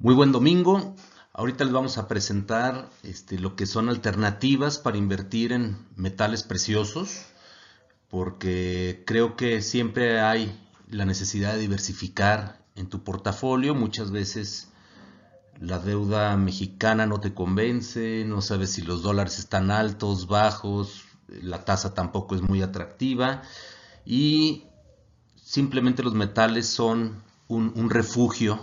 Muy buen domingo. Ahorita les vamos a presentar este, lo que son alternativas para invertir en metales preciosos, porque creo que siempre hay la necesidad de diversificar en tu portafolio. Muchas veces la deuda mexicana no te convence, no sabes si los dólares están altos, bajos, la tasa tampoco es muy atractiva y simplemente los metales son un, refugio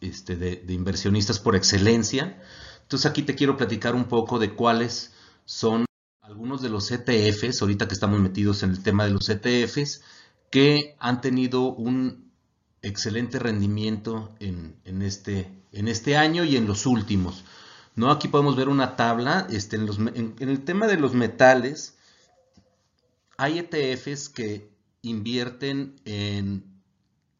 este, de, inversionistas por excelencia. Entonces aquí te quiero platicar un poco de cuáles son algunos de los ETFs, ahorita que estamos metidos en el tema de los ETFs, que han tenido un excelente rendimiento en, este, en este año y en los últimos. ¿no? Aquí podemos ver una tabla. Este, en, en el tema de los metales, hay ETFs que invierten en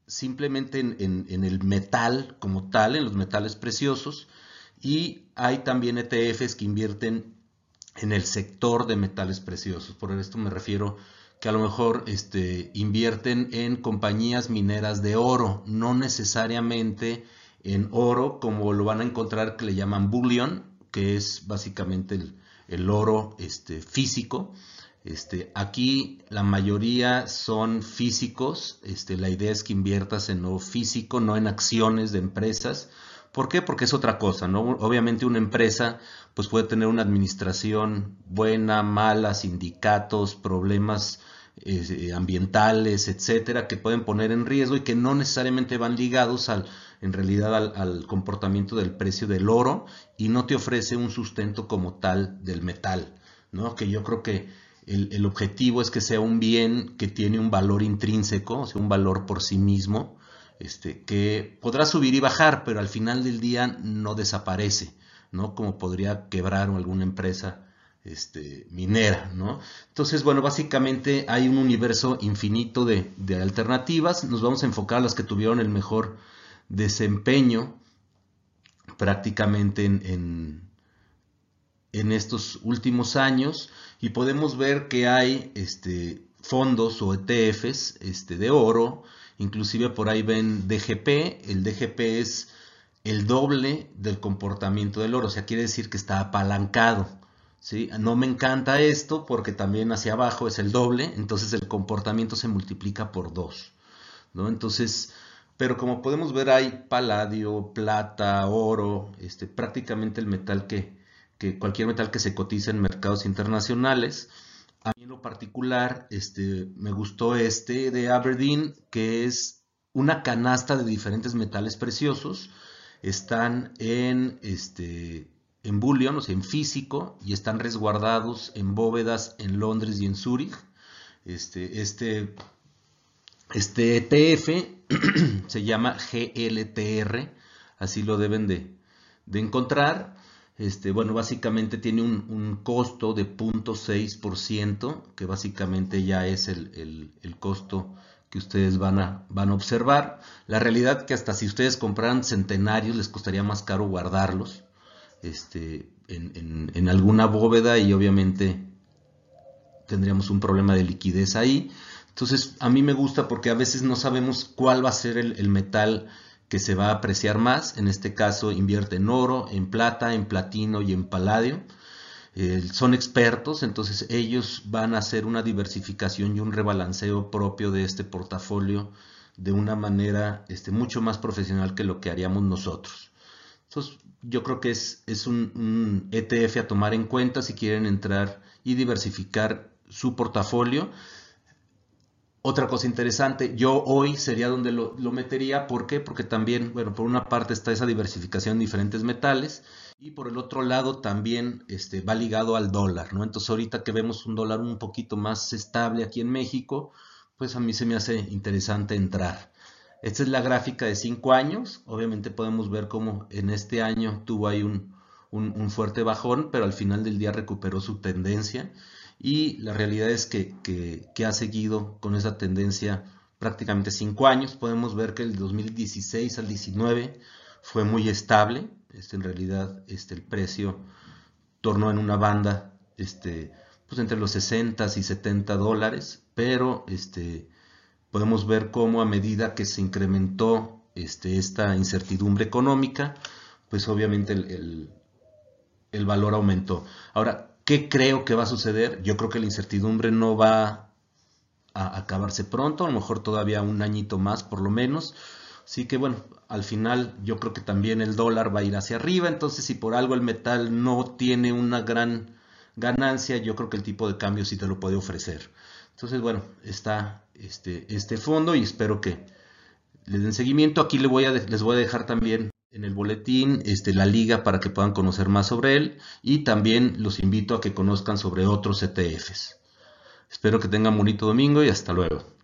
simplemente en, el metal como tal, en los metales preciosos, y hay también ETFs que invierten en el sector de metales preciosos. Por esto me refiero que a lo mejor este, invierten en compañías mineras de oro, no necesariamente en oro como lo van a encontrar que le llaman bullion, que es básicamente el, oro este, físico, este, aquí la mayoría son físicos, este, la idea es que inviertas en lo físico, no en acciones de empresas. ¿Por qué? Porque es otra cosa, ¿no? Obviamente una empresa pues puede tener una administración buena, mala, sindicatos, problemas eh, ambientales, etcétera, que pueden poner en riesgo y que no necesariamente van ligados al, en realidad al, al, comportamiento del precio del oro y no te ofrece un sustento como tal del metal, ¿no? Que yo creo que el, objetivo es que sea un bien que tiene un valor intrínseco, o sea, un valor por sí mismo, este, que podrá subir y bajar, pero al final del día no desaparece, ¿no? Como podría quebrar alguna empresa este, minera, ¿no? Entonces, bueno, básicamente hay un universo infinito de, alternativas. Nos vamos a enfocar a las que tuvieron el mejor desempeño prácticamente en en estos últimos años y podemos ver que hay este, fondos o ETFs este, de oro, inclusive por ahí ven DGP, el DGP es el doble del comportamiento del oro, o sea, quiere decir que está apalancado. ¿sí? No me encanta esto porque también hacia abajo es el doble, entonces el comportamiento se multiplica por dos. ¿no? Entonces, pero como podemos ver hay paladio, plata, oro, este, prácticamente el metal que, que cualquier metal que se cotice en mercados internacionales. A mí en lo particular este, me gustó este de Aberdeen, que es una canasta de diferentes metales preciosos. Están en, este, en bullion, o sea, en físico, y están resguardados en bóvedas en Londres y en Zúrich. Este, este, este ETF se llama GLTR, así lo deben de, de encontrar. Este, bueno, básicamente tiene un, costo de 0.6%, que básicamente ya es el, costo que ustedes van a, van a observar. La realidad que hasta si ustedes compraran centenarios les costaría más caro guardarlos este, en, alguna bóveda y obviamente tendríamos un problema de liquidez ahí. Entonces a mí me gusta porque a veces no sabemos cuál va a ser el metal que se va a apreciar más. En este caso invierte en oro, en plata, en platino y en paladio. Eh, son expertos, entonces ellos van a hacer una diversificación y un rebalanceo propio de este portafolio de una manera este, mucho más profesional que lo que haríamos nosotros. Entonces, yo creo que es, un ETF a tomar en cuenta si quieren entrar y diversificar su portafolio. Otra cosa interesante, yo hoy sería donde lo, metería, ¿por qué? Porque también, bueno, por una parte está esa diversificación en diferentes metales y por el otro lado también este, va ligado al dólar, ¿no? Entonces ahorita que vemos un dólar un poquito más estable aquí en México, pues a mí se me hace interesante entrar. Esta es la gráfica de 5 años, obviamente podemos ver cómo en este año tuvo ahí un, un fuerte bajón, pero al final del día recuperó su tendencia y la realidad es que, ha seguido con esa tendencia prácticamente cinco años. Podemos ver que el 2016 al 19 fue muy estable. Este, en realidad este, el precio tornó en una banda este, pues entre los 60 y 70 dólares, pero este, podemos ver cómo a medida que se incrementó este, esta incertidumbre económica, pues obviamente el, el valor aumentó. Ahora, ¿qué creo que va a suceder? Yo creo que la incertidumbre no va a acabarse pronto, a lo mejor todavía un añito más por lo menos. Así que bueno, al final yo creo que también el dólar va a ir hacia arriba, entonces si por algo el metal no tiene una gran ganancia, yo creo que el tipo de cambio sí te lo puede ofrecer. Entonces bueno, está este, este fondo y espero que le den seguimiento. Aquí les voy a, les voy a dejar también en el boletín este, la liga para que puedan conocer más sobre él y también los invito a que conozcan sobre otros ETFs. Espero que tengan bonito domingo y hasta luego.